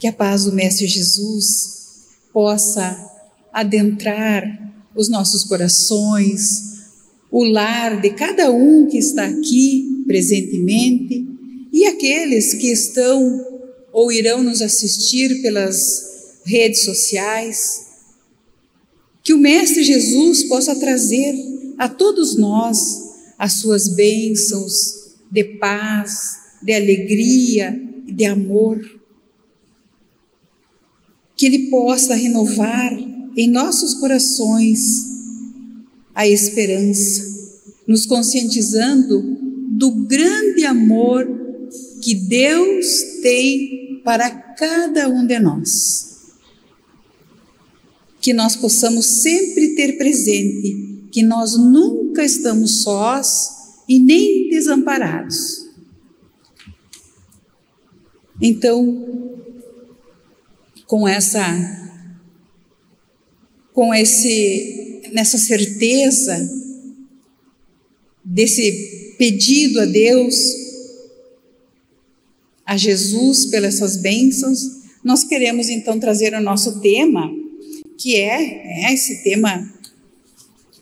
Que a paz do Mestre Jesus possa adentrar os nossos corações, o lar de cada um que está aqui presentemente e aqueles que estão ou irão nos assistir pelas redes sociais. Que o Mestre Jesus possa trazer a todos nós as suas bênçãos de paz, de alegria e de amor que Ele possa renovar em nossos corações a esperança, nos conscientizando do grande amor que Deus tem para cada um de nós. Que nós possamos sempre ter presente que nós nunca estamos sós e nem desamparados. Então, com essa com esse nessa certeza desse pedido a Deus a Jesus pelas suas bênçãos, nós queremos então trazer o nosso tema, que é, é esse tema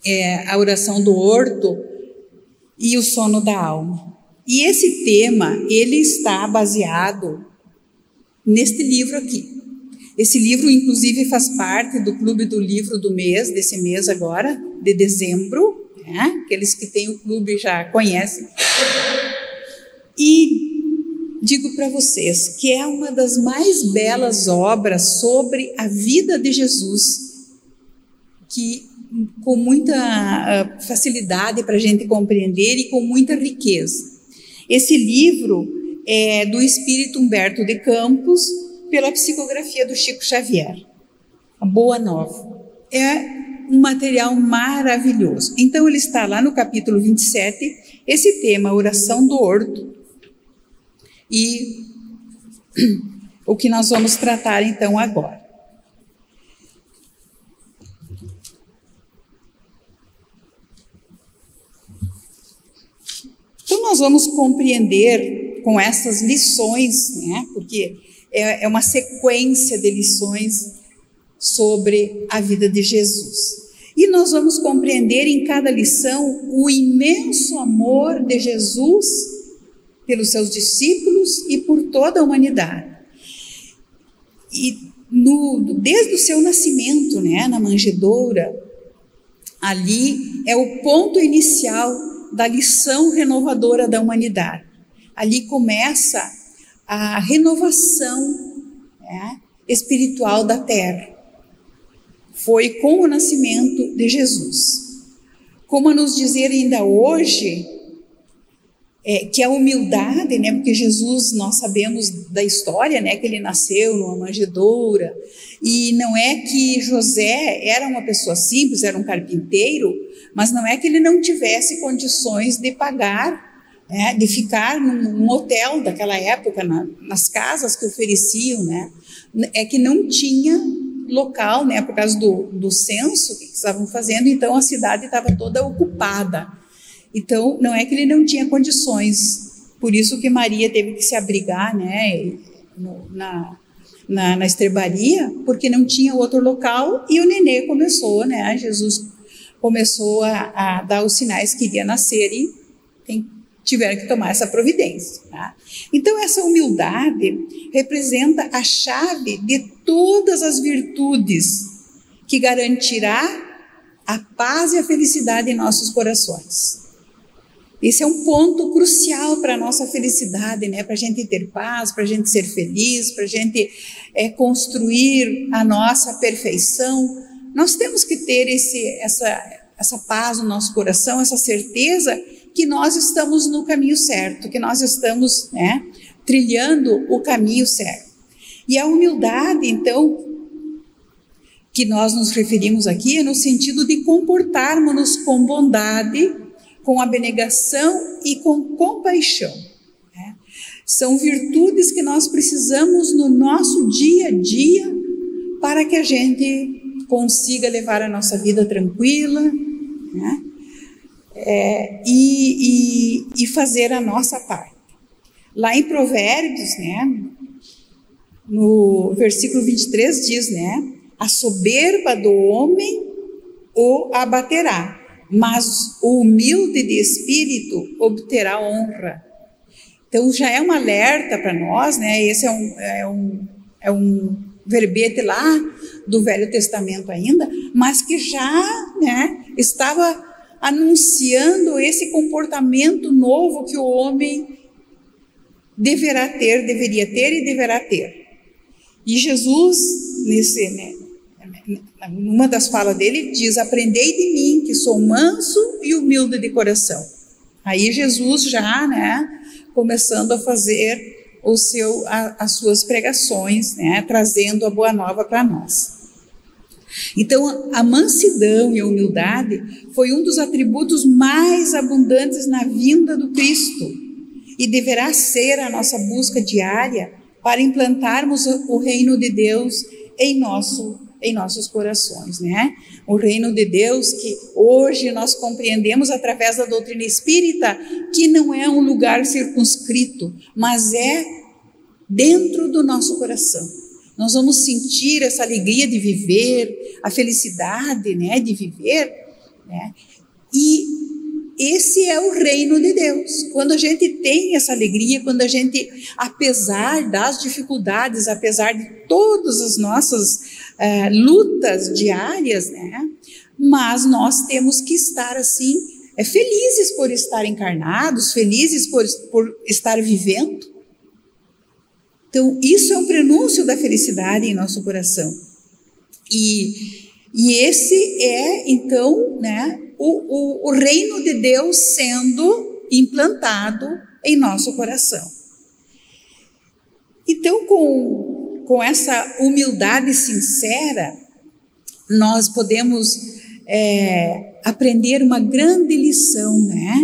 é a oração do horto e o sono da alma. E esse tema, ele está baseado neste livro aqui, esse livro, inclusive, faz parte do clube do livro do mês, desse mês agora, de dezembro. Né? Aqueles que têm o clube já conhecem. E digo para vocês que é uma das mais belas obras sobre a vida de Jesus, que com muita ah, facilidade para a gente compreender e com muita riqueza. Esse livro é do espírito Humberto de Campos, pela psicografia do Chico Xavier. A Boa Nova. É um material maravilhoso. Então, ele está lá no capítulo 27, esse tema, oração do horto. E o que nós vamos tratar então agora. Então, nós vamos compreender com essas lições, né? Porque é, é uma sequência de lições sobre a vida de Jesus. E nós vamos compreender em cada lição o imenso amor de Jesus pelos seus discípulos e por toda a humanidade. E no, desde o seu nascimento, né, na manjedoura, ali é o ponto inicial da lição renovadora da humanidade. Ali começa a renovação né, espiritual da terra. Foi com o nascimento de Jesus. Como a nos dizer ainda hoje, é, que a humildade, né, porque Jesus, nós sabemos da história, né, que ele nasceu numa manjedoura, e não é que José era uma pessoa simples, era um carpinteiro, mas não é que ele não tivesse condições de pagar né, de ficar num, num, hotel daquela época, na, nas casas que ofereciam, né, é que não tinha local, né, por causa do, do censo que estavam fazendo, então a cidade estava toda ocupada. Então, não é que ele não tinha condições, por isso que Maria teve que se abrigar, né, no, na, na, na estrebaria, porque não tinha outro local, e o nenê começou, né, Jesus começou a, a dar os sinais que iria nascer e tem tiveram que tomar essa providência. Tá? Então, essa humildade representa a chave de todas as virtudes que garantirá a paz e a felicidade em nossos corações. Esse é um ponto crucial para a nossa felicidade, né? para a gente ter paz, para a gente ser feliz, para a gente é, construir a nossa perfeição. Nós temos que ter esse, essa, essa paz no nosso coração, essa certeza que nós estamos no caminho certo, que nós estamos né, trilhando o caminho certo. E a humildade, então, que nós nos referimos aqui é no sentido de comportarmos-nos com bondade, com abnegação e com compaixão. Né? São virtudes que nós precisamos no nosso dia a dia para que a gente consiga levar a nossa vida tranquila, né? É, e, e, e fazer a nossa parte. Lá em Provérbios, né, no versículo 23 diz, né? A soberba do homem o abaterá, mas o humilde de espírito obterá honra. Então já é um alerta para nós, né? Esse é um, é um, é um verbete lá do Velho Testamento ainda, mas que já né, estava anunciando esse comportamento novo que o homem deverá ter, deveria ter e deverá ter. E Jesus, nesse, né, numa das falas dele, diz: Aprendei de mim, que sou manso e humilde de coração. Aí Jesus já, né, começando a fazer o seu, a, as suas pregações, né, trazendo a boa nova para nós. Então, a mansidão e a humildade foi um dos atributos mais abundantes na vinda do Cristo e deverá ser a nossa busca diária para implantarmos o reino de Deus em nosso em nossos corações, né? O reino de Deus que hoje nós compreendemos através da doutrina espírita, que não é um lugar circunscrito, mas é dentro do nosso coração. Nós vamos sentir essa alegria de viver, a felicidade, né, de viver, né? E esse é o reino de Deus. Quando a gente tem essa alegria, quando a gente, apesar das dificuldades, apesar de todas as nossas uh, lutas diárias, né? Mas nós temos que estar assim, é, felizes por estar encarnados, felizes por, por estar vivendo. Então, isso é um prenúncio da felicidade em nosso coração. E, e esse é, então, né, o, o, o reino de Deus sendo implantado em nosso coração. Então, com, com essa humildade sincera, nós podemos é, aprender uma grande lição, né?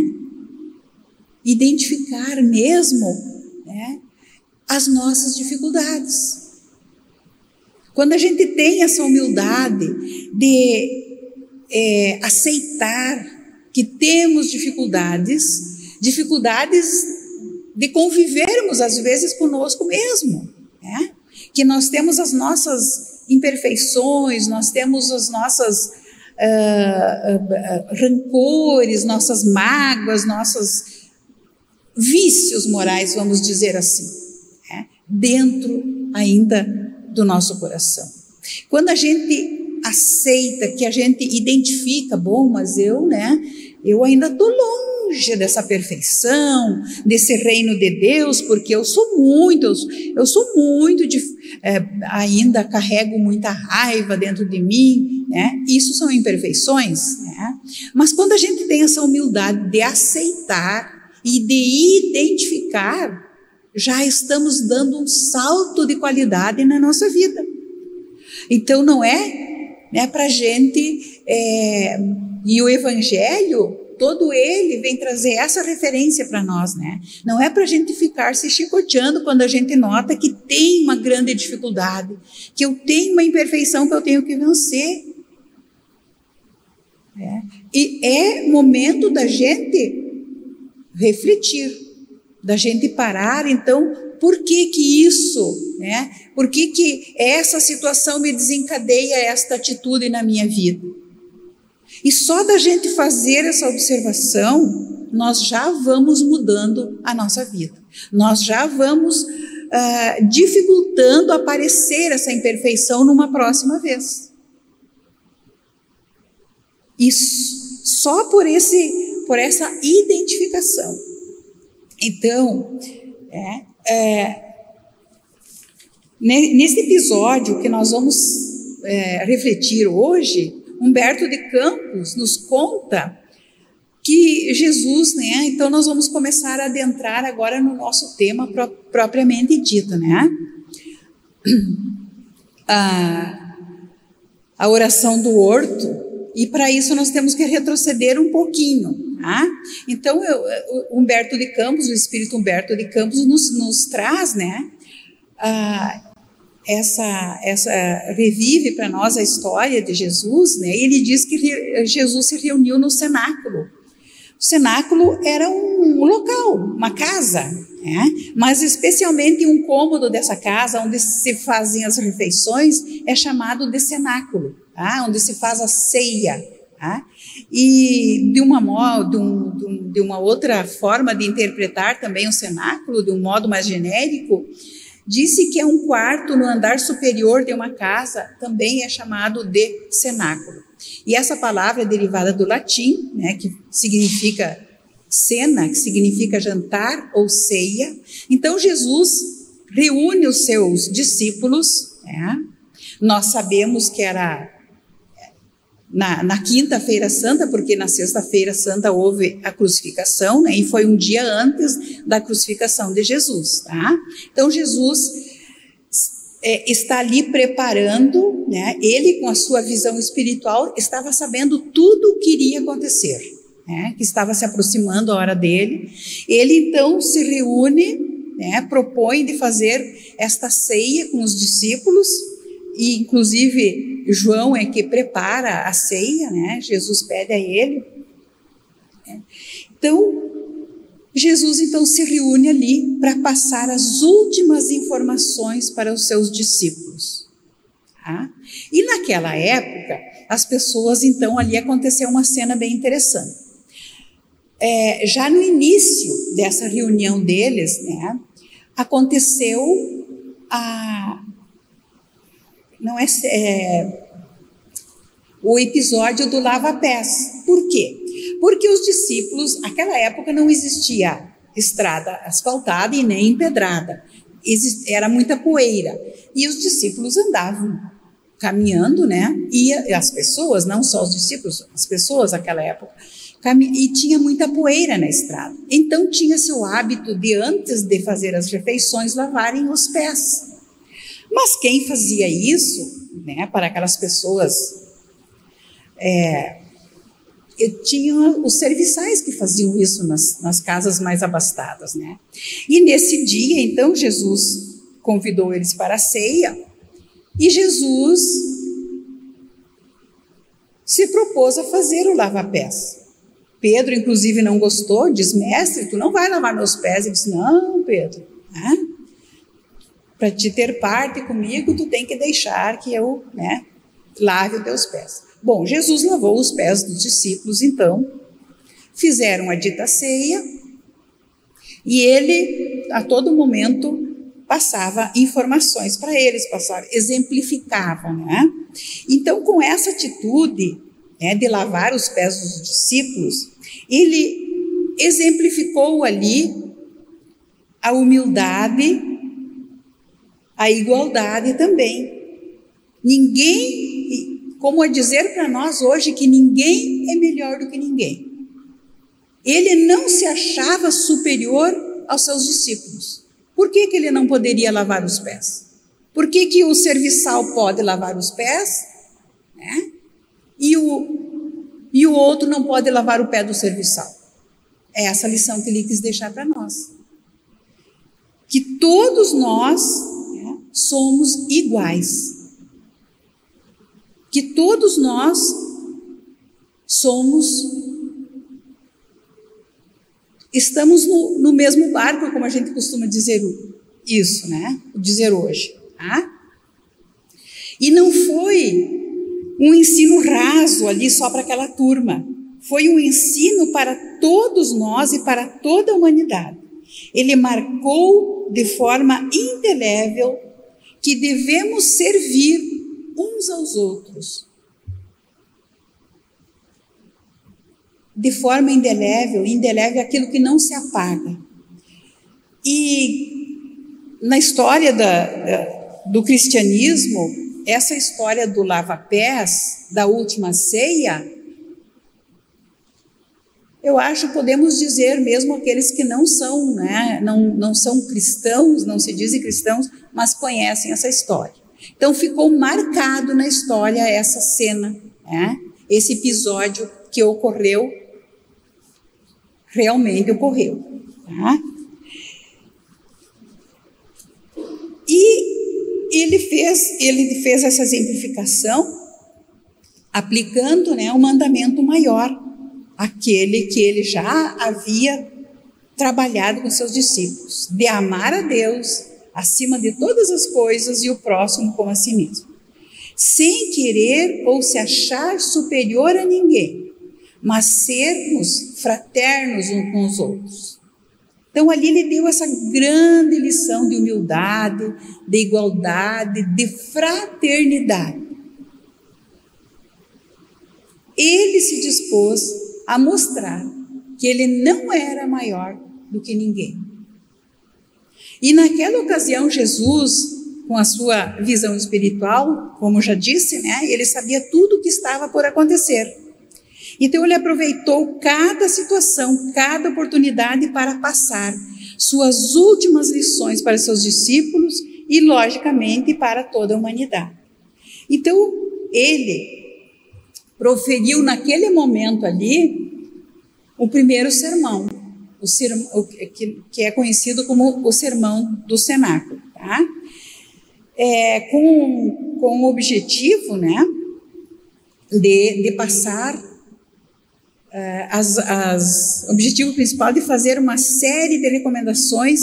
Identificar mesmo as nossas dificuldades. Quando a gente tem essa humildade de é, aceitar que temos dificuldades, dificuldades de convivermos às vezes conosco mesmo, né? que nós temos as nossas imperfeições, nós temos as nossas uh, uh, rancores, nossas mágoas, nossos vícios morais, vamos dizer assim? Dentro ainda do nosso coração. Quando a gente aceita, que a gente identifica, bom, mas eu, né, eu ainda estou longe dessa perfeição, desse reino de Deus, porque eu sou muito, eu, sou muito, de, é, ainda carrego muita raiva dentro de mim, né? Isso são imperfeições, né? Mas quando a gente tem essa humildade de aceitar e de identificar, já estamos dando um salto de qualidade na nossa vida. Então não é né, para a gente. É, e o Evangelho, todo ele vem trazer essa referência para nós, né? Não é para a gente ficar se chicoteando quando a gente nota que tem uma grande dificuldade, que eu tenho uma imperfeição que eu tenho que vencer. É. E é momento da gente refletir, da gente parar, então, por que que isso, né? Por que que essa situação me desencadeia esta atitude na minha vida? E só da gente fazer essa observação, nós já vamos mudando a nossa vida. Nós já vamos uh, dificultando aparecer essa imperfeição numa próxima vez. Isso só por esse, por essa identificação. Então, é, é, nesse episódio que nós vamos é, refletir hoje, Humberto de Campos nos conta que Jesus, né? Então nós vamos começar a adentrar agora no nosso tema pro, propriamente dito, né? A, a oração do horto, e para isso nós temos que retroceder um pouquinho. Então, eu, Humberto de Campos, o espírito Humberto de Campos, nos, nos traz, né? Ah, essa, essa revive para nós a história de Jesus, né? E ele diz que Jesus se reuniu no cenáculo. O cenáculo era um, local, uma casa, né? mas especialmente um cômodo dessa casa, onde se fazem as refeições, é chamado de cenáculo, tá? onde se faz a ceia. Tá? E de uma, de, um, de uma outra forma de interpretar também o cenáculo, de um modo mais genérico, disse que é um quarto no andar superior de uma casa, também é chamado de cenáculo. E essa palavra é derivada do latim, né, que significa cena, que significa jantar ou ceia. Então Jesus reúne os seus discípulos. Né? Nós sabemos que era na, na quinta-feira santa, porque na sexta-feira santa houve a crucificação, né? E foi um dia antes da crucificação de Jesus, tá? Então Jesus é, está ali preparando, né? Ele com a sua visão espiritual estava sabendo tudo o que iria acontecer, né? Que estava se aproximando a hora dele. Ele então se reúne, né? Propõe de fazer esta ceia com os discípulos e inclusive João é que prepara a ceia, né? Jesus pede a ele. Então, Jesus então se reúne ali para passar as últimas informações para os seus discípulos. Tá? E naquela época, as pessoas então ali aconteceu uma cena bem interessante. É, já no início dessa reunião deles, né, aconteceu a, não é, é o episódio do lava-pés. Por quê? Porque os discípulos, naquela época não existia estrada asfaltada e nem empedrada. Era muita poeira. E os discípulos andavam caminhando, né? E as pessoas, não só os discípulos, as pessoas naquela época, e tinha muita poeira na estrada. Então tinha-se o hábito de, antes de fazer as refeições, lavarem os pés. Mas quem fazia isso, né, para aquelas pessoas, é, tinha os serviçais que faziam isso nas, nas casas mais abastadas, né? E nesse dia, então, Jesus convidou eles para a ceia e Jesus se propôs a fazer o lava-pés. Pedro, inclusive, não gostou, diz: Mestre, tu não vai lavar meus pés. Ele disse: Não, Pedro, né? Para te ter parte comigo, tu tem que deixar que eu né, lave os teus pés. Bom, Jesus lavou os pés dos discípulos, então, fizeram a dita ceia, e ele, a todo momento, passava informações para eles, passava, exemplificava, né? Então, com essa atitude né, de lavar os pés dos discípulos, ele exemplificou ali a humildade a igualdade também. Ninguém, como a dizer para nós hoje que ninguém é melhor do que ninguém. Ele não se achava superior aos seus discípulos. Por que, que ele não poderia lavar os pés? Por que, que o serviçal pode lavar os pés né? e, o, e o outro não pode lavar o pé do serviçal? É essa lição que ele quis deixar para nós. Que todos nós somos iguais. Que todos nós somos. Estamos no, no mesmo barco, como a gente costuma dizer isso, né? Dizer hoje. Tá? E não foi um ensino raso ali só para aquela turma. Foi um ensino para todos nós e para toda a humanidade. Ele marcou de forma indelével que devemos servir uns aos outros. De forma indelével, indelével é aquilo que não se apaga. E na história da, do cristianismo, essa história do lava-pés, da última ceia, eu acho podemos dizer mesmo aqueles que não são, né, não, não são cristãos, não se dizem cristãos, mas conhecem essa história. Então ficou marcado na história essa cena, né, esse episódio que ocorreu, realmente ocorreu. Tá? E ele fez, ele fez essa exemplificação aplicando né, o mandamento maior aquele que ele já havia trabalhado com seus discípulos, de amar a Deus acima de todas as coisas e o próximo como a si mesmo, sem querer ou se achar superior a ninguém, mas sermos fraternos uns com os outros. Então ali ele deu essa grande lição de humildade, de igualdade, de fraternidade. Ele se dispôs a mostrar que ele não era maior do que ninguém. E naquela ocasião, Jesus, com a sua visão espiritual, como já disse, né, ele sabia tudo o que estava por acontecer. Então ele aproveitou cada situação, cada oportunidade para passar suas últimas lições para seus discípulos e, logicamente, para toda a humanidade. Então ele proferiu naquele momento ali o primeiro sermão, o sermão que, é conhecido como o sermão do cenáculo, tá? É, com, com o objetivo, né, de, de passar uh, as, as objetivo principal de fazer uma série de recomendações,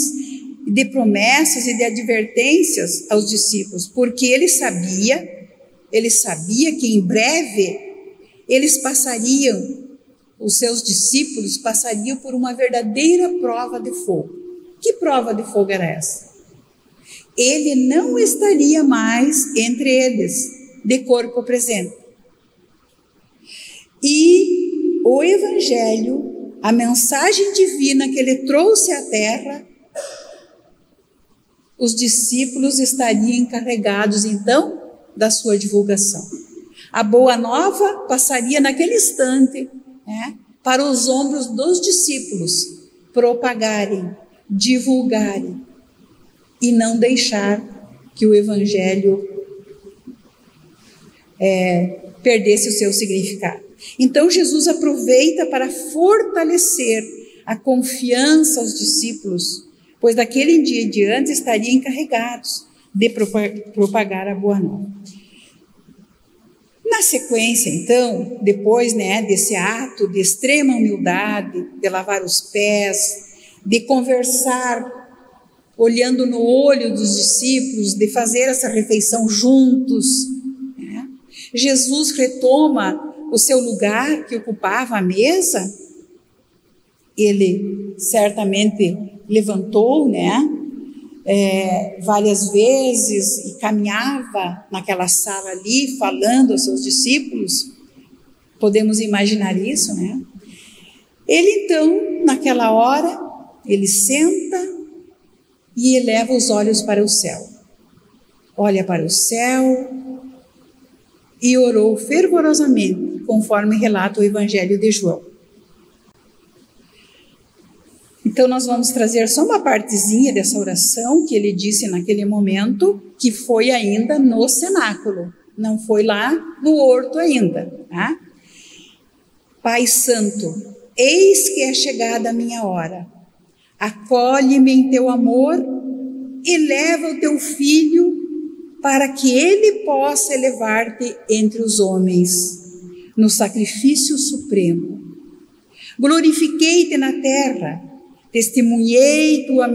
de promessas e de advertências aos discípulos, porque ele sabia, ele sabia que em breve eles passariam, os seus discípulos passariam por uma verdadeira prova de fogo. Que prova de fogo era essa? Ele não estaria mais entre eles, de corpo presente. E o Evangelho, a mensagem divina que ele trouxe à terra, os discípulos estariam encarregados então da sua divulgação. A boa nova passaria naquele instante né, para os ombros dos discípulos propagarem, divulgarem e não deixar que o evangelho é, perdesse o seu significado. Então Jesus aproveita para fortalecer a confiança aos discípulos, pois daquele dia em diante estariam encarregados de propagar a boa nova. Na sequência, então, depois né, desse ato de extrema humildade, de lavar os pés, de conversar olhando no olho dos discípulos, de fazer essa refeição juntos, né, Jesus retoma o seu lugar que ocupava a mesa. Ele certamente levantou, né? É, várias vezes e caminhava naquela sala ali falando aos seus discípulos. Podemos imaginar isso, né? Ele então, naquela hora, ele senta e eleva os olhos para o céu. Olha para o céu e orou fervorosamente, conforme relata o Evangelho de João. Então, nós vamos trazer só uma partezinha dessa oração que ele disse naquele momento, que foi ainda no cenáculo, não foi lá no horto ainda. Tá? Pai Santo, eis que é chegada a minha hora. Acolhe-me em teu amor e leva o teu filho para que ele possa elevar-te entre os homens no sacrifício supremo. Glorifiquei-te na terra Testemunhei tua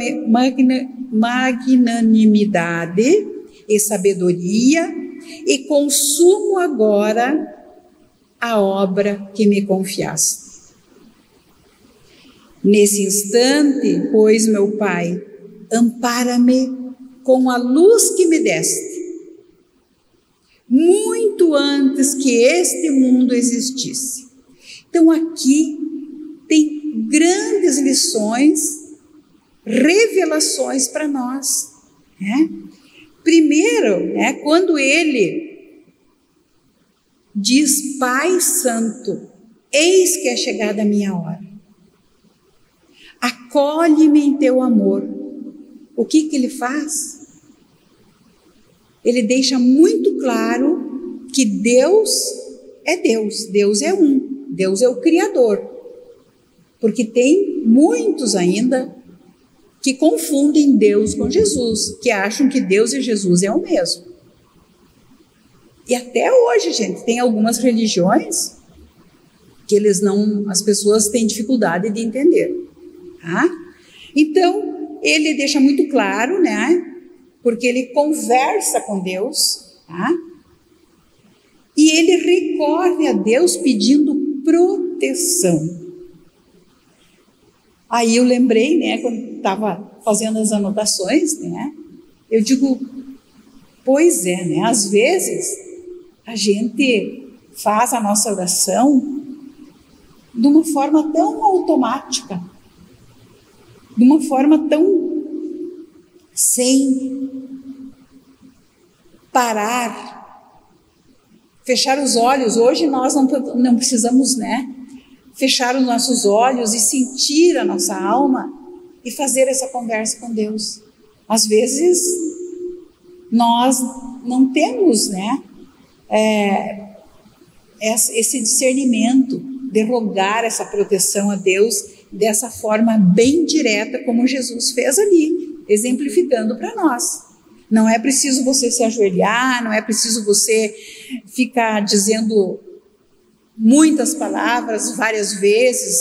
magnanimidade e sabedoria e consumo agora a obra que me confiaste. Nesse instante, pois, meu Pai, ampara-me com a luz que me deste, muito antes que este mundo existisse. Então, aqui grandes lições, revelações para nós. Né? Primeiro, né, quando ele diz: Pai Santo, eis que é chegada a minha hora. Acolhe-me em teu amor. O que, que ele faz? Ele deixa muito claro que Deus é Deus, Deus é um, Deus é o Criador. Porque tem muitos ainda que confundem Deus com Jesus, que acham que Deus e Jesus é o mesmo. E até hoje, gente, tem algumas religiões que eles não, as pessoas têm dificuldade de entender, tá? Então, ele deixa muito claro, né? Porque ele conversa com Deus, tá? E ele recorre a Deus pedindo proteção. Aí eu lembrei, né, quando estava fazendo as anotações, né? Eu digo, pois é, né? Às vezes a gente faz a nossa oração de uma forma tão automática, de uma forma tão sem parar, fechar os olhos. Hoje nós não, não precisamos, né? Fechar os nossos olhos e sentir a nossa alma e fazer essa conversa com Deus. Às vezes nós não temos, né? É, esse discernimento derrogar essa proteção a Deus dessa forma bem direta, como Jesus fez ali, exemplificando para nós. Não é preciso você se ajoelhar, não é preciso você ficar dizendo muitas palavras várias vezes,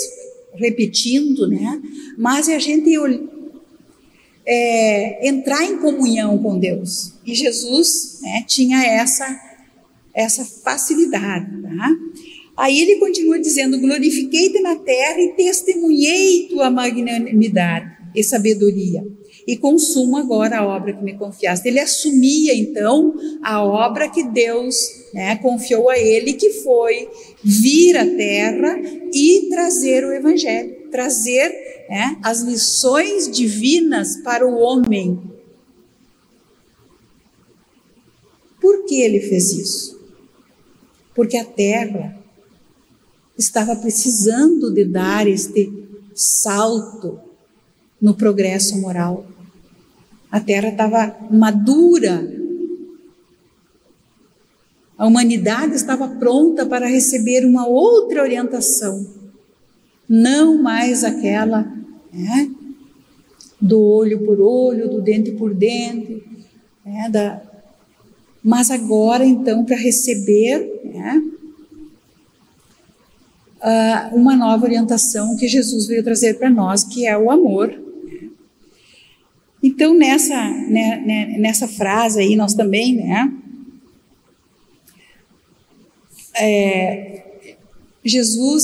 repetindo, né? Mas é a gente é, entrar em comunhão com Deus. E Jesus né, tinha essa, essa facilidade, tá? Aí ele continua dizendo: Glorifiquei-te na terra e testemunhei tua magnanimidade e sabedoria, e consumo agora a obra que me confiaste. Ele assumia então a obra que Deus né, confiou a ele, que foi vir à terra e trazer o evangelho, trazer né, as lições divinas para o homem. Por que ele fez isso? Porque a terra estava precisando de dar este salto no progresso moral. A terra estava madura. A humanidade estava pronta para receber uma outra orientação, não mais aquela né, do olho por olho, do dente por dente, né, da, mas agora então para receber né, uh, uma nova orientação que Jesus veio trazer para nós, que é o amor. Então, nessa, né, né, nessa frase aí, nós também, né? É, Jesus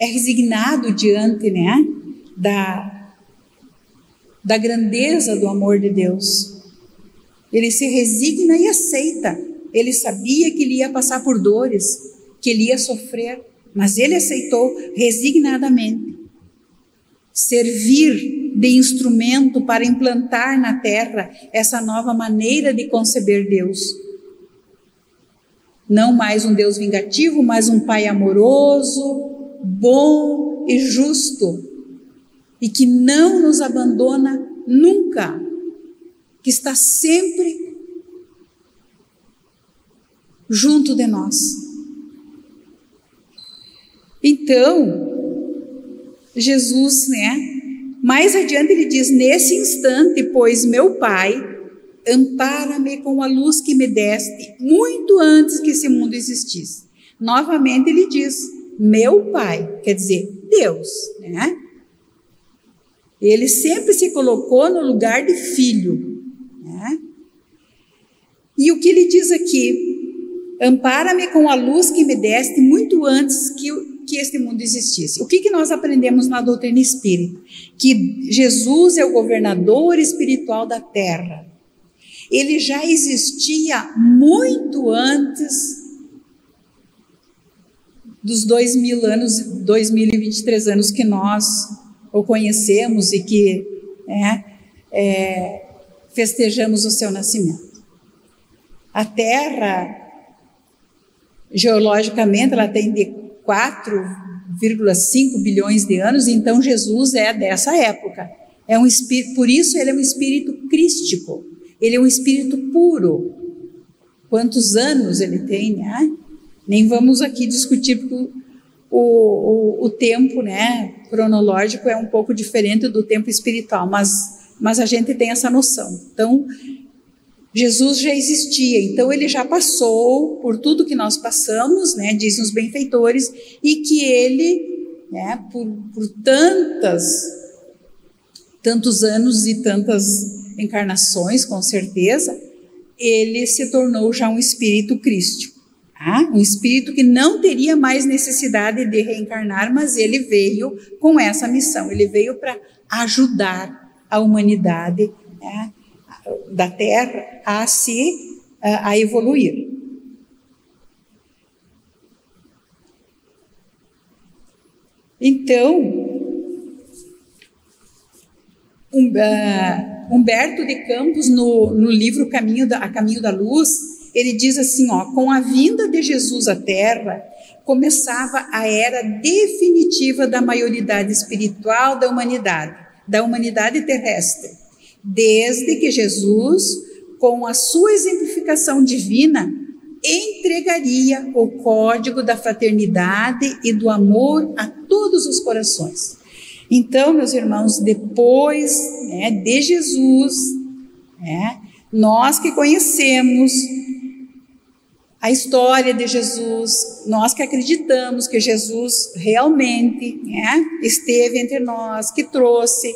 é resignado diante, né? Da, da grandeza do amor de Deus. Ele se resigna e aceita. Ele sabia que ele ia passar por dores, que ele ia sofrer, mas ele aceitou resignadamente servir de instrumento para implantar na terra essa nova maneira de conceber Deus. Não mais um Deus vingativo, mas um Pai amoroso, bom e justo, e que não nos abandona nunca, que está sempre junto de nós. Então, Jesus, né? Mais adiante ele diz: Nesse instante, pois meu Pai, ampara-me com a luz que me deste, muito antes que esse mundo existisse. Novamente ele diz: Meu Pai, quer dizer, Deus, né? Ele sempre se colocou no lugar de filho, né? E o que ele diz aqui? Ampara-me com a luz que me deste muito antes que que este mundo existisse. O que, que nós aprendemos na doutrina espírita? Que Jesus é o governador espiritual da terra. Ele já existia muito antes dos dois mil anos, 2023 anos que nós o conhecemos e que é, é, festejamos o seu nascimento. A Terra, geologicamente, ela tem de 4,5 bilhões de anos, então Jesus é dessa época. É um espírito, por isso ele é um espírito crístico. Ele é um espírito puro. Quantos anos ele tem, né? Nem vamos aqui discutir porque o, o, o tempo, né, cronológico é um pouco diferente do tempo espiritual, mas mas a gente tem essa noção. Então, Jesus já existia, então ele já passou por tudo que nós passamos, né, dizem os benfeitores, e que ele, né, por, por tantas tantos anos e tantas encarnações, com certeza, ele se tornou já um espírito crístico. Tá? Um espírito que não teria mais necessidade de reencarnar, mas ele veio com essa missão. Ele veio para ajudar a humanidade né, da Terra a se a evoluir. Então, um, uh, Humberto de Campos, no, no livro Caminho da, A Caminho da Luz, ele diz assim: ó, com a vinda de Jesus à Terra, começava a era definitiva da maioridade espiritual da humanidade, da humanidade terrestre, desde que Jesus, com a sua exemplificação divina, entregaria o código da fraternidade e do amor a todos os corações. Então, meus irmãos, depois né, de Jesus, né, nós que conhecemos a história de Jesus, nós que acreditamos que Jesus realmente né, esteve entre nós, que trouxe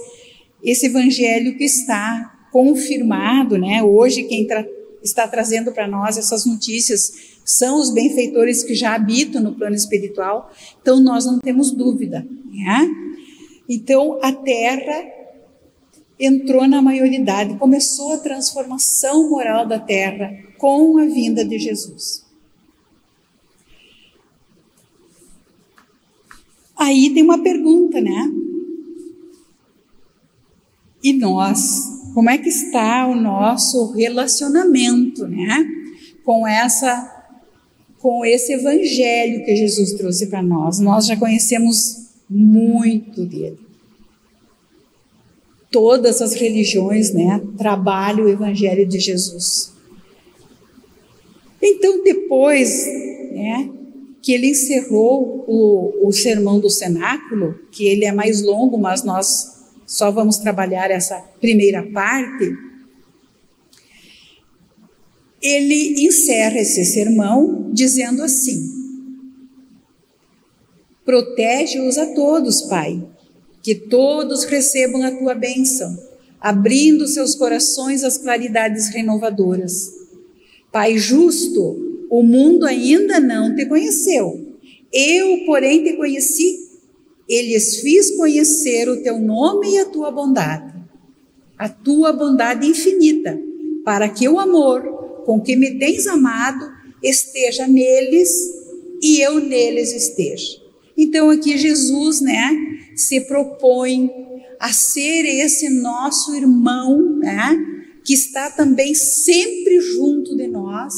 esse evangelho que está confirmado, né? Hoje quem tra está trazendo para nós essas notícias são os benfeitores que já habitam no plano espiritual, então nós não temos dúvida, né? Então, a terra entrou na maioridade, começou a transformação moral da terra com a vinda de Jesus. Aí tem uma pergunta, né? E nós, como é que está o nosso relacionamento, né? Com essa com esse evangelho que Jesus trouxe para nós. Nós já conhecemos muito dele. Todas as religiões, né, trabalham o evangelho de Jesus. Então, depois, né, que ele encerrou o, o sermão do cenáculo, que ele é mais longo, mas nós só vamos trabalhar essa primeira parte. Ele encerra esse sermão dizendo assim: Protege-os a todos, Pai, que todos recebam a tua bênção, abrindo seus corações às claridades renovadoras. Pai justo, o mundo ainda não te conheceu. Eu, porém, te conheci. Eles fiz conhecer o teu nome e a tua bondade, a tua bondade infinita, para que o amor com que me tens amado esteja neles e eu neles esteja. Então aqui Jesus, né, se propõe a ser esse nosso irmão, né, que está também sempre junto de nós,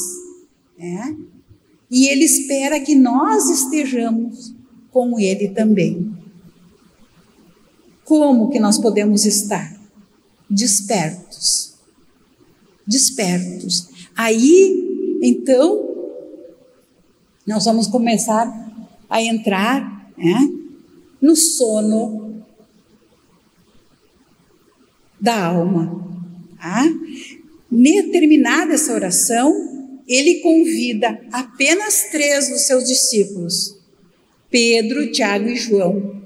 né? E ele espera que nós estejamos com ele também. Como que nós podemos estar? Despertos. Despertos. Aí, então, nós vamos começar a entrar né, no sono da alma. Tá? Terminada essa oração, ele convida apenas três dos seus discípulos, Pedro, Tiago e João,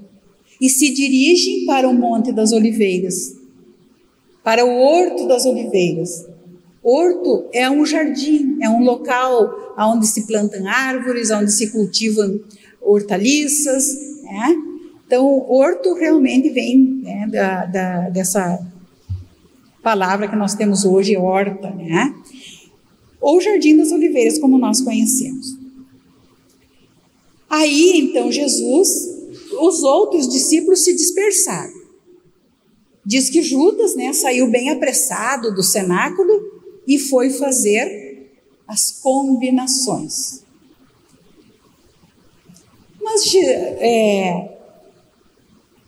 e se dirigem para o Monte das Oliveiras, para o Horto das Oliveiras. Horto é um jardim, é um local onde se plantam árvores, onde se cultivam hortaliças, né? Então, horto realmente vem né, da, da, dessa palavra que nós temos hoje, horta, né? Ou Jardim das Oliveiras, como nós conhecemos. Aí, então, Jesus, os outros discípulos se dispersaram. Diz que Judas, né, saiu bem apressado do cenáculo e foi fazer as combinações. Mas é,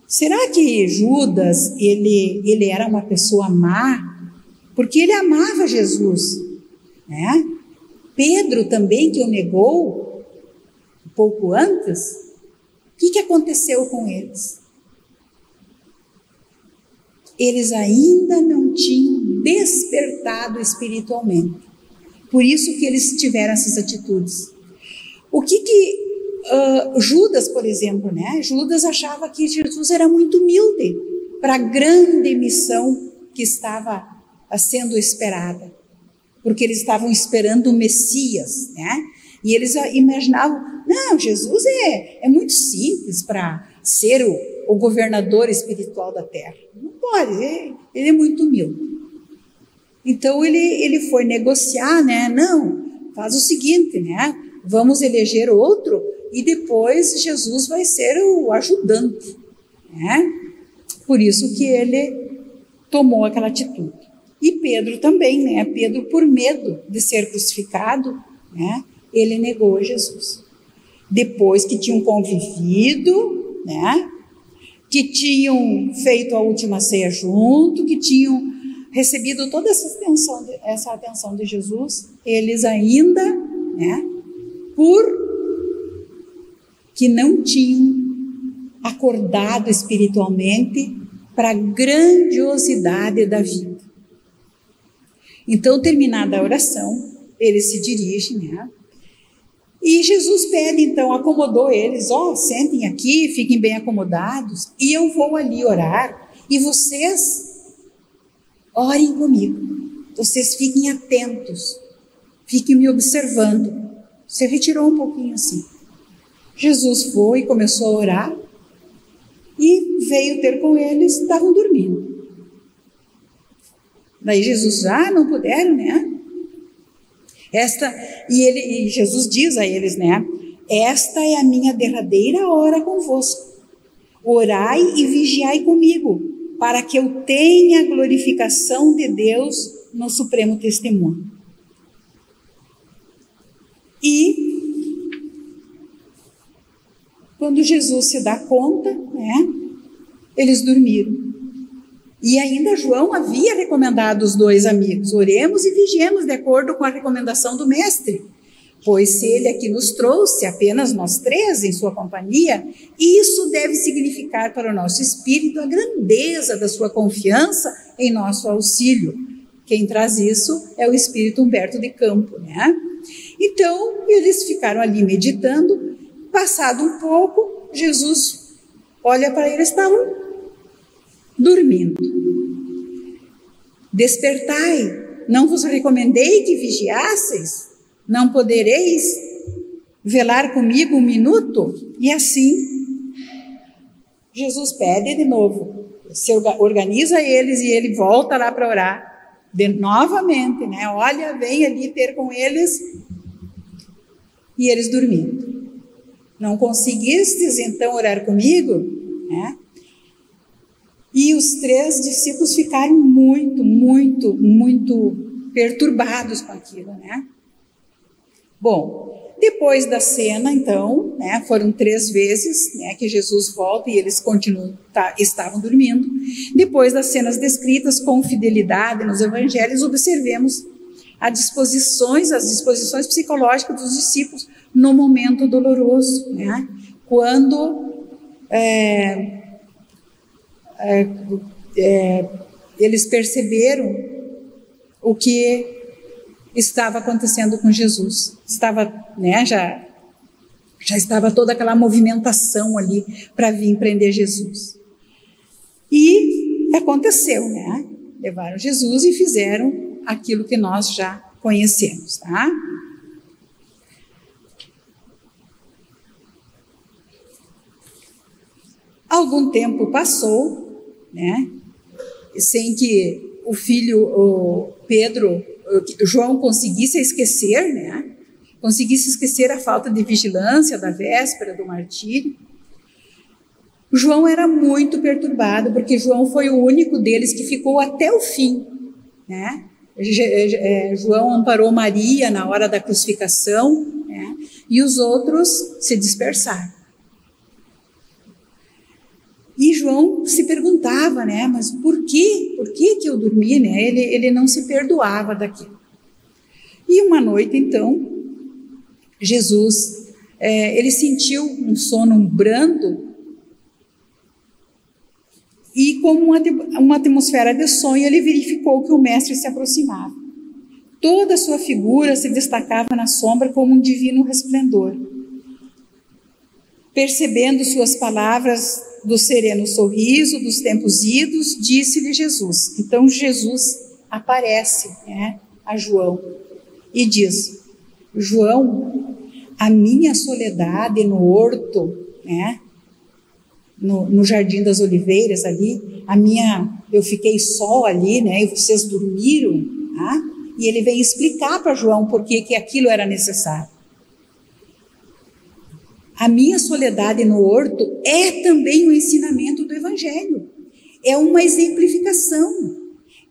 será que Judas ele, ele era uma pessoa má? Porque ele amava Jesus, né? Pedro também que o negou um pouco antes. Que, que aconteceu com eles? Eles ainda não tinham despertado espiritualmente. Por isso que eles tiveram essas atitudes. O que, que Uh, Judas, por exemplo, né? Judas achava que Jesus era muito humilde. para a grande missão que estava sendo esperada, porque eles estavam esperando o Messias, né? E eles imaginavam, não, Jesus é, é muito simples para ser o, o governador espiritual da terra. Não pode, ele, ele é muito humilde. Então ele, ele foi negociar, né? Não, faz o seguinte, né? Vamos eleger outro e depois Jesus vai ser o ajudante, né? Por isso que ele tomou aquela atitude. E Pedro também, né? Pedro, por medo de ser crucificado, né? Ele negou Jesus. Depois que tinham convivido, né? Que tinham feito a última ceia junto, que tinham recebido toda essa atenção, essa atenção de Jesus, eles ainda, né? Por que não tinham acordado espiritualmente para a grandiosidade da vida. Então, terminada a oração, ele se dirige, né? E Jesus pede, então, acomodou eles, ó, oh, sentem aqui, fiquem bem acomodados, e eu vou ali orar, e vocês orem comigo. Vocês fiquem atentos, fiquem me observando. Você retirou um pouquinho assim. Jesus foi e começou a orar, e veio ter com eles, estavam dormindo. Daí Jesus, ah, não puderam, né? Esta, e, ele, e Jesus diz a eles, né? Esta é a minha derradeira hora convosco. Orai e vigiai comigo, para que eu tenha a glorificação de Deus no supremo testemunho. E quando Jesus se dá conta, né, eles dormiram. E ainda João havia recomendado os dois amigos: oremos e vigiemos de acordo com a recomendação do Mestre. Pois se ele aqui nos trouxe apenas nós três em sua companhia, isso deve significar para o nosso espírito a grandeza da sua confiança em nosso auxílio. Quem traz isso é o espírito Humberto de Campo, né? Então, eles ficaram ali meditando Passado um pouco, Jesus olha para eles, estavam dormindo. Despertai, não vos recomendei que vigiasseis? Não podereis velar comigo um minuto? E assim, Jesus pede de novo, se organiza eles e ele volta lá para orar. De, novamente, né? Olha, vem ali ter com eles e eles dormindo. Não conseguistes então orar comigo? Né? E os três discípulos ficaram muito, muito, muito perturbados com aquilo, né? Bom, depois da cena, então, né, foram três vezes né, que Jesus volta e eles continuam, tá, estavam dormindo. Depois das cenas descritas com fidelidade nos evangelhos, observemos as disposições, as disposições psicológicas dos discípulos no momento doloroso, né? Quando é, é, é, eles perceberam o que estava acontecendo com Jesus, estava, né? Já já estava toda aquela movimentação ali para vir prender Jesus. E aconteceu, né? Levaram Jesus e fizeram aquilo que nós já conhecemos, tá? Algum tempo passou, né? Sem que o filho, o Pedro, o João conseguisse esquecer, né? Conseguisse esquecer a falta de vigilância da véspera do martírio. João era muito perturbado, porque João foi o único deles que ficou até o fim, né? É, João amparou Maria na hora da crucificação, né? e os outros se dispersaram. E João se perguntava, né? Mas por que? Por que que eu dormi, né? Ele, ele não se perdoava daquilo. E uma noite, então, Jesus, é, ele sentiu um sono brando e como uma, uma atmosfera de sonho, ele verificou que o mestre se aproximava. Toda a sua figura se destacava na sombra como um divino resplendor. Percebendo suas palavras do sereno sorriso dos tempos idos, disse-lhe Jesus. Então Jesus aparece né, a João e diz: João, a minha soledade no horto, né, no, no jardim das oliveiras ali, a minha, eu fiquei só ali, né, e vocês dormiram, tá? e ele vem explicar para João por que, que aquilo era necessário. A minha soledade no horto é também o ensinamento do Evangelho, é uma exemplificação.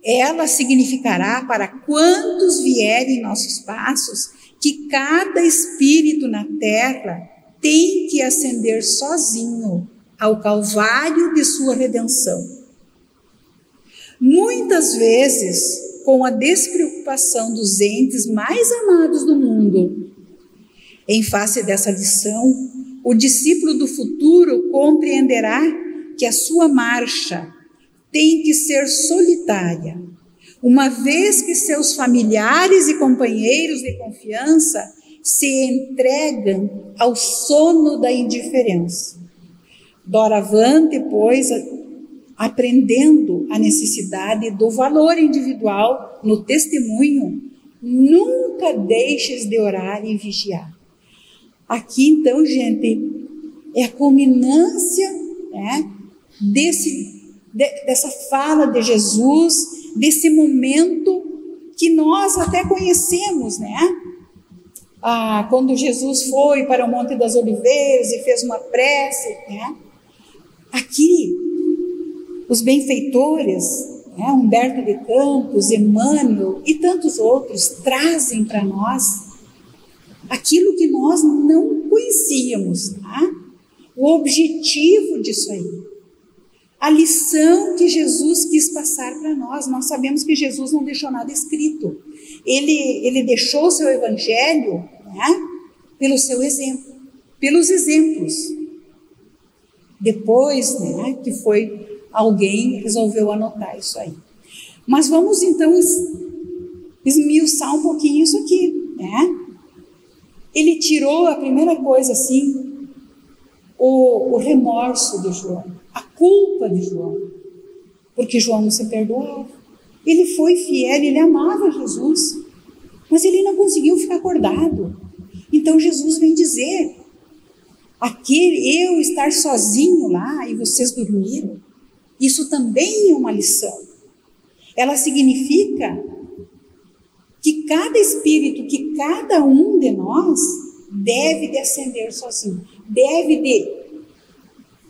Ela significará para quantos vierem nossos passos que cada espírito na terra tem que ascender sozinho ao calvário de sua redenção. Muitas vezes, com a despreocupação dos entes mais amados do mundo, em face dessa lição, o discípulo do futuro compreenderá que a sua marcha tem que ser solitária, uma vez que seus familiares e companheiros de confiança se entregam ao sono da indiferença. Doravante, pois, aprendendo a necessidade do valor individual no testemunho, nunca deixes de orar e vigiar. Aqui, então, gente, é a culminância né, desse, de, dessa fala de Jesus, desse momento que nós até conhecemos, né? Ah, quando Jesus foi para o Monte das Oliveiras e fez uma prece, né? Aqui, os benfeitores, né, Humberto de Campos, Emmanuel e tantos outros trazem para nós aquilo que nós não conhecíamos, tá? O objetivo disso aí. A lição que Jesus quis passar para nós. Nós sabemos que Jesus não deixou nada escrito. Ele, ele deixou o seu evangelho né, pelo seu exemplo, pelos exemplos. Depois né, que foi alguém resolveu anotar isso aí. Mas vamos então esmiuçar um pouquinho isso aqui, né? Ele tirou a primeira coisa assim, o, o remorso de João, a culpa de João, porque João não se perdoava. Ele foi fiel, ele amava Jesus, mas ele não conseguiu ficar acordado. Então Jesus vem dizer: aquele eu estar sozinho lá e vocês dormiram, isso também é uma lição. Ela significa que cada espírito, que cada um de nós deve descender sozinho, deve de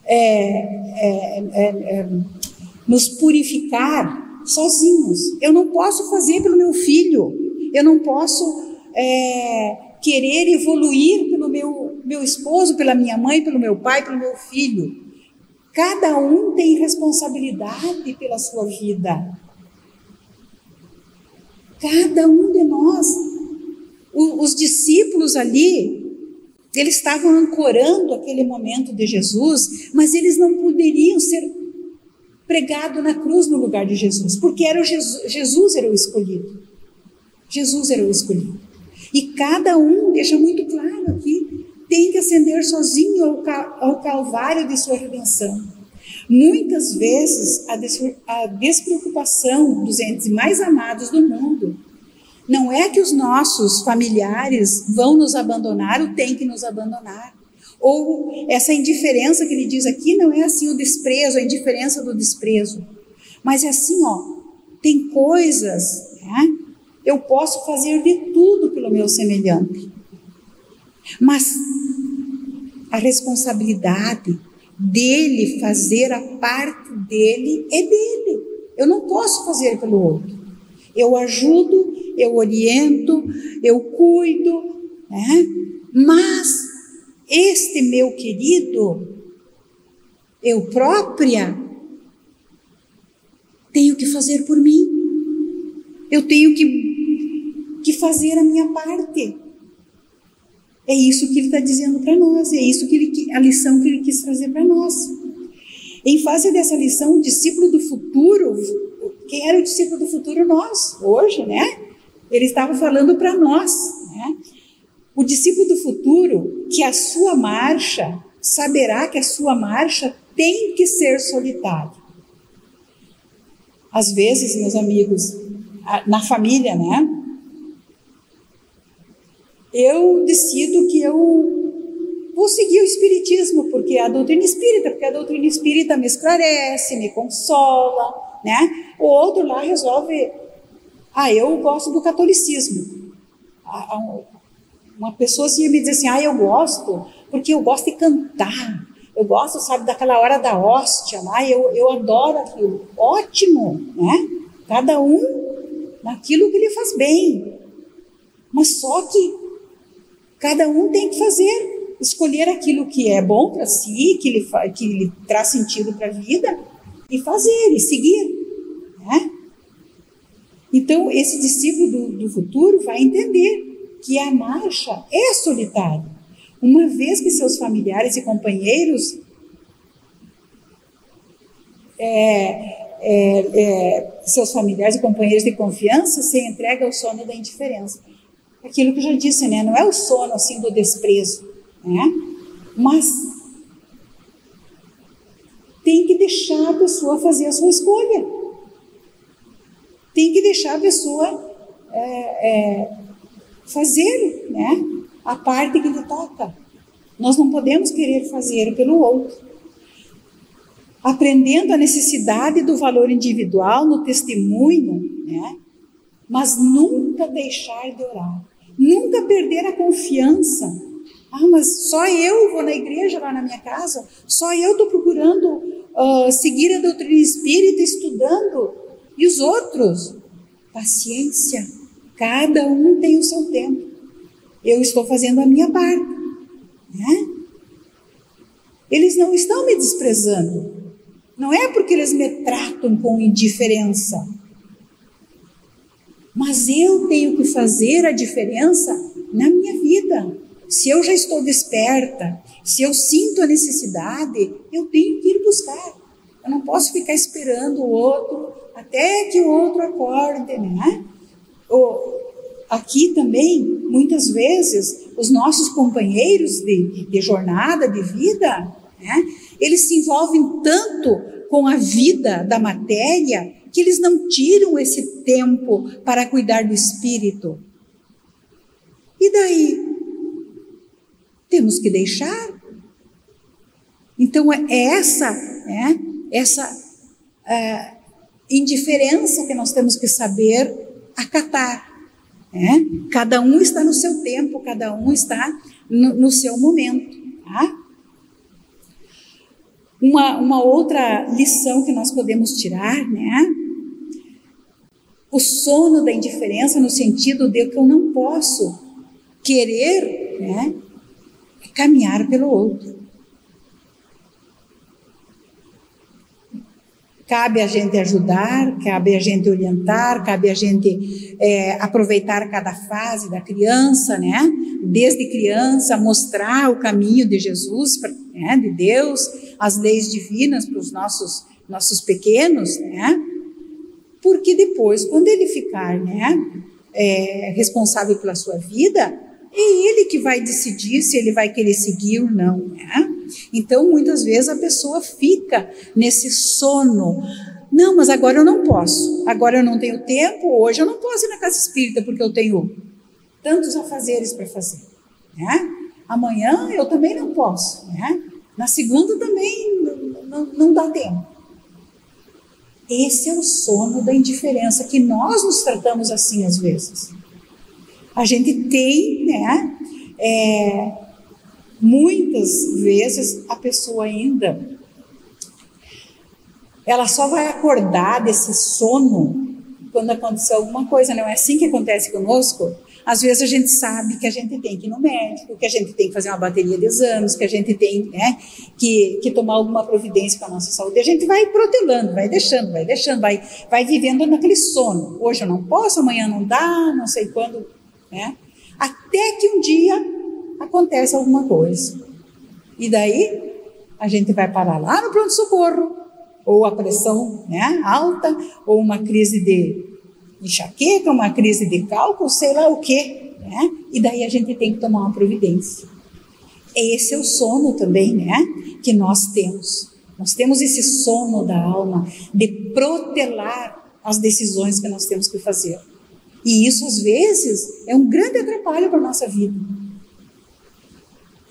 é, é, é, é, nos purificar sozinhos. Eu não posso fazer pelo meu filho, eu não posso é, querer evoluir pelo meu, meu esposo, pela minha mãe, pelo meu pai, pelo meu filho. Cada um tem responsabilidade pela sua vida. Cada um de nós. O, os discípulos ali, eles estavam ancorando aquele momento de Jesus, mas eles não poderiam ser pregados na cruz no lugar de Jesus, porque era Jesus, Jesus era o escolhido. Jesus era o escolhido. E cada um deixa muito claro aqui, tem que ascender sozinho ao calvário de sua redenção. Muitas vezes, a, des a despreocupação dos entes mais amados do mundo não é que os nossos familiares vão nos abandonar ou têm que nos abandonar. Ou essa indiferença que ele diz aqui não é assim o desprezo, a indiferença do desprezo. Mas é assim, ó, tem coisas, né? Eu posso fazer de tudo pelo meu semelhante. Mas a responsabilidade dele fazer a parte dele é dele. Eu não posso fazer pelo outro. Eu ajudo, eu oriento, eu cuido, né? mas este meu querido, eu própria, tenho que fazer por mim. Eu tenho que, que fazer a minha parte. É isso que ele está dizendo para nós, é isso que ele, a lição que ele quis trazer para nós. Em face dessa lição, o discípulo do futuro, quem era o discípulo do futuro? Nós, hoje, né? Ele estava falando para nós, né? O discípulo do futuro, que a sua marcha, saberá que a sua marcha tem que ser solitário. Às vezes, meus amigos, na família, né? Eu decido que eu vou seguir o espiritismo, porque a doutrina espírita, porque a doutrina espírita me esclarece, me consola, né? O outro lá resolve, ah, eu gosto do catolicismo. Uma pessoa assim me diz assim, ah, eu gosto, porque eu gosto de cantar, eu gosto, sabe, daquela hora da hóstia lá, eu, eu adoro aquilo. Ótimo, né? Cada um naquilo que lhe faz bem. Mas só que cada um tem que fazer, escolher aquilo que é bom para si, que lhe, que lhe traz sentido para a vida, e fazer, e seguir. Né? Então, esse discípulo do, do futuro vai entender que a marcha é solitária uma vez que seus familiares e companheiros é, é, é, seus familiares e companheiros de confiança se entregam ao sono da indiferença. Aquilo que eu já disse, né? Não é o sono assim do desprezo, né? Mas tem que deixar a pessoa fazer a sua escolha. Tem que deixar a pessoa é, é fazer, né? a parte que lhe toca. Nós não podemos querer fazer pelo outro. Aprendendo a necessidade do valor individual no testemunho, né? mas nunca deixar de orar, nunca perder a confiança. Ah, mas só eu vou na igreja lá na minha casa, só eu estou procurando uh, seguir a doutrina espírita, estudando, e os outros? Paciência, cada um tem o seu tempo eu estou fazendo a minha parte. Né? Eles não estão me desprezando. Não é porque eles me tratam com indiferença. Mas eu tenho que fazer a diferença na minha vida. Se eu já estou desperta, se eu sinto a necessidade, eu tenho que ir buscar. Eu não posso ficar esperando o outro até que o outro acorde, né? aqui também, muitas vezes, os nossos companheiros de, de jornada, de vida, né, eles se envolvem tanto com a vida da matéria que eles não tiram esse tempo para cuidar do espírito. E daí? Temos que deixar. Então, é essa, é, essa é, indiferença que nós temos que saber acatar. É? Cada um está no seu tempo, cada um está no, no seu momento. Tá? Uma, uma outra lição que nós podemos tirar, né? O sono da indiferença no sentido de que eu não posso querer né, caminhar pelo outro. Cabe a gente ajudar, cabe a gente orientar, cabe a gente é, aproveitar cada fase da criança, né? Desde criança, mostrar o caminho de Jesus, né? de Deus, as leis divinas para os nossos, nossos pequenos, né? Porque depois, quando ele ficar, né? É, responsável pela sua vida, é ele que vai decidir se ele vai querer seguir ou não, né? Então, muitas vezes a pessoa fica nesse sono. Não, mas agora eu não posso. Agora eu não tenho tempo. Hoje eu não posso ir na casa espírita porque eu tenho tantos afazeres para fazer. Né? Amanhã eu também não posso. Né? Na segunda também não, não, não dá tempo. Esse é o sono da indiferença que nós nos tratamos assim às vezes. A gente tem, né? É, Muitas vezes a pessoa ainda ela só vai acordar desse sono quando acontecer alguma coisa, não é assim que acontece conosco? Às vezes a gente sabe que a gente tem que ir no médico, que a gente tem que fazer uma bateria de exames, que a gente tem né, que, que tomar alguma providência para a nossa saúde. A gente vai protelando, vai deixando, vai deixando, vai, vai vivendo naquele sono. Hoje eu não posso, amanhã não dá, não sei quando. Né? Até que um dia acontece alguma coisa. E daí a gente vai parar lá no pronto-socorro, ou a pressão né, alta, ou uma crise de enxaqueca, uma crise de cálculo, sei lá o quê. Né? E daí a gente tem que tomar uma providência. Esse é o sono também, né? Que nós temos. Nós temos esse sono da alma de protelar as decisões que nós temos que fazer. E isso, às vezes, é um grande atrapalho para a nossa vida.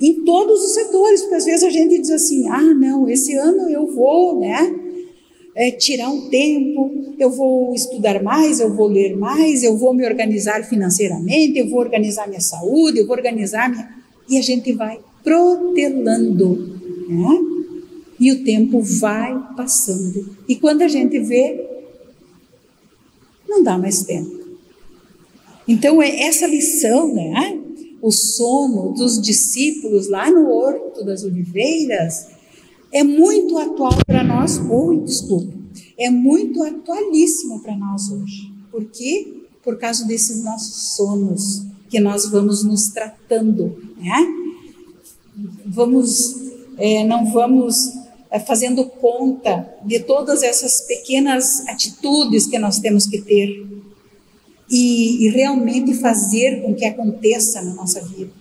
Em todos os setores, porque às vezes a gente diz assim: ah, não, esse ano eu vou, né? É, tirar um tempo, eu vou estudar mais, eu vou ler mais, eu vou me organizar financeiramente, eu vou organizar minha saúde, eu vou organizar minha. E a gente vai protelando, né? E o tempo vai passando. E quando a gente vê, não dá mais tempo. Então, é essa lição, né? O sono dos discípulos lá no Horto das Oliveiras é muito atual para nós hoje, desculpa, é muito atualíssimo para nós hoje. Por quê? Por causa desses nossos sonos que nós vamos nos tratando, né? Vamos, é, não vamos é, fazendo conta de todas essas pequenas atitudes que nós temos que ter e, e realmente fazer com que aconteça na nossa vida.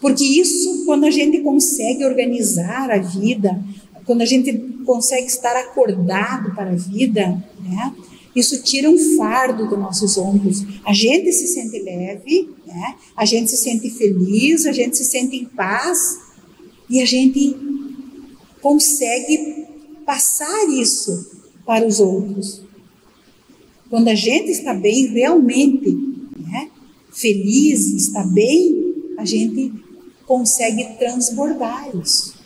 Porque isso, quando a gente consegue organizar a vida, quando a gente consegue estar acordado para a vida, né? Isso tira um fardo dos nossos ombros. A gente se sente leve, né? A gente se sente feliz, a gente se sente em paz e a gente consegue passar isso para os outros. Quando a gente está bem, realmente né, feliz, está bem, a gente consegue transbordar isso.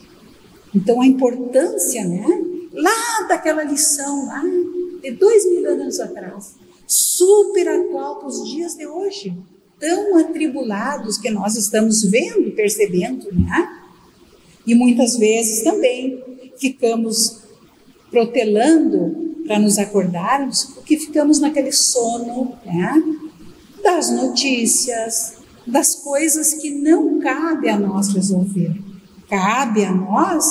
Então a importância, né, lá daquela lição, lá de dois mil anos atrás, super atual para os dias de hoje, tão atribulados que nós estamos vendo, percebendo, né? E muitas vezes também ficamos protelando para nos acordarmos, porque ficamos naquele sono né, das notícias, das coisas que não cabe a nós resolver. Cabe a nós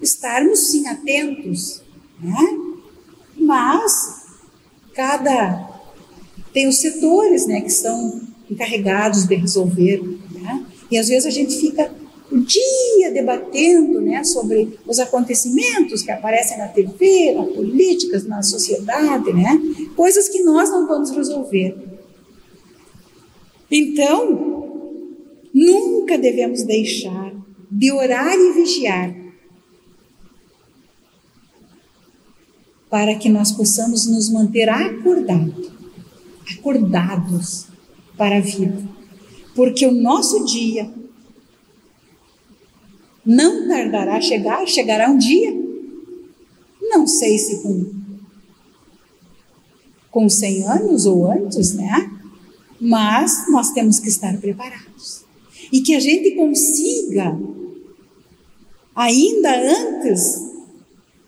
estarmos sim atentos, né? mas cada tem os setores né, que são encarregados de resolver. Né? E às vezes a gente fica o dia debatendo né, sobre os acontecimentos que aparecem na TV, na política, na sociedade, né, coisas que nós não vamos resolver. Então, nunca devemos deixar de orar e vigiar para que nós possamos nos manter acordados, acordados para a vida. Porque o nosso dia não tardará a chegar, chegará um dia. Não sei se com, com 100 anos ou antes, né? Mas nós temos que estar preparados. E que a gente consiga, ainda antes,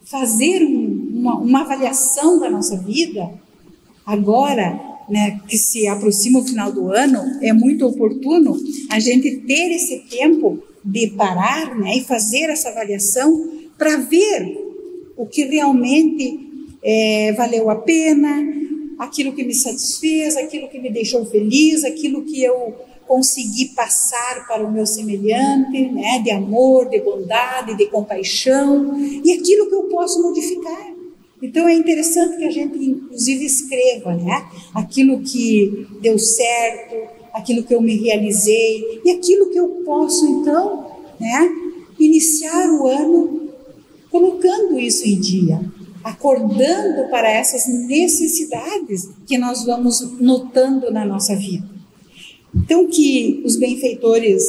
fazer um, uma, uma avaliação da nossa vida, agora, né, que se aproxima o final do ano, é muito oportuno a gente ter esse tempo de parar né, e fazer essa avaliação para ver o que realmente é, valeu a pena, aquilo que me satisfez, aquilo que me deixou feliz, aquilo que eu consegui passar para o meu semelhante, né, de amor, de bondade, de compaixão, e aquilo que eu posso modificar. Então é interessante que a gente, inclusive, escreva, né, aquilo que deu certo, aquilo que eu me realizei e aquilo que eu posso então, né, iniciar o ano colocando isso em dia, acordando para essas necessidades que nós vamos notando na nossa vida. Então que os benfeitores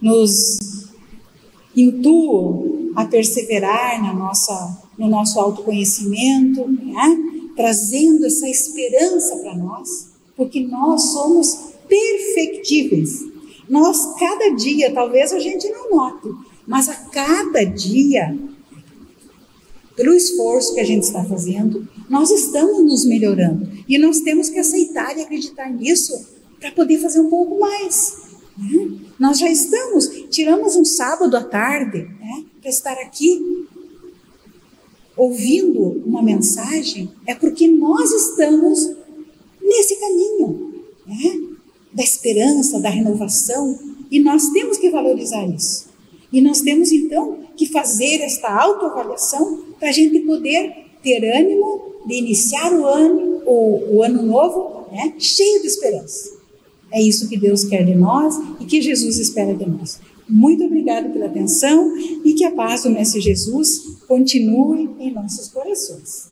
nos intuam a perseverar na nossa, no nosso autoconhecimento, né? trazendo essa esperança para nós, porque nós somos perfectíveis. Nós, cada dia, talvez a gente não note, mas a cada dia, pelo esforço que a gente está fazendo, nós estamos nos melhorando. E nós temos que aceitar e acreditar nisso para poder fazer um pouco mais. Né? Nós já estamos, tiramos um sábado à tarde né, para estar aqui ouvindo uma mensagem, é porque nós estamos nesse caminho. Né? da esperança, da renovação, e nós temos que valorizar isso. E nós temos então que fazer esta autoavaliação para a gente poder ter ânimo de iniciar o ano, o, o ano novo, né, cheio de esperança. É isso que Deus quer de nós e que Jesus espera de nós. Muito obrigada pela atenção e que a paz do Mestre Jesus continue em nossos corações.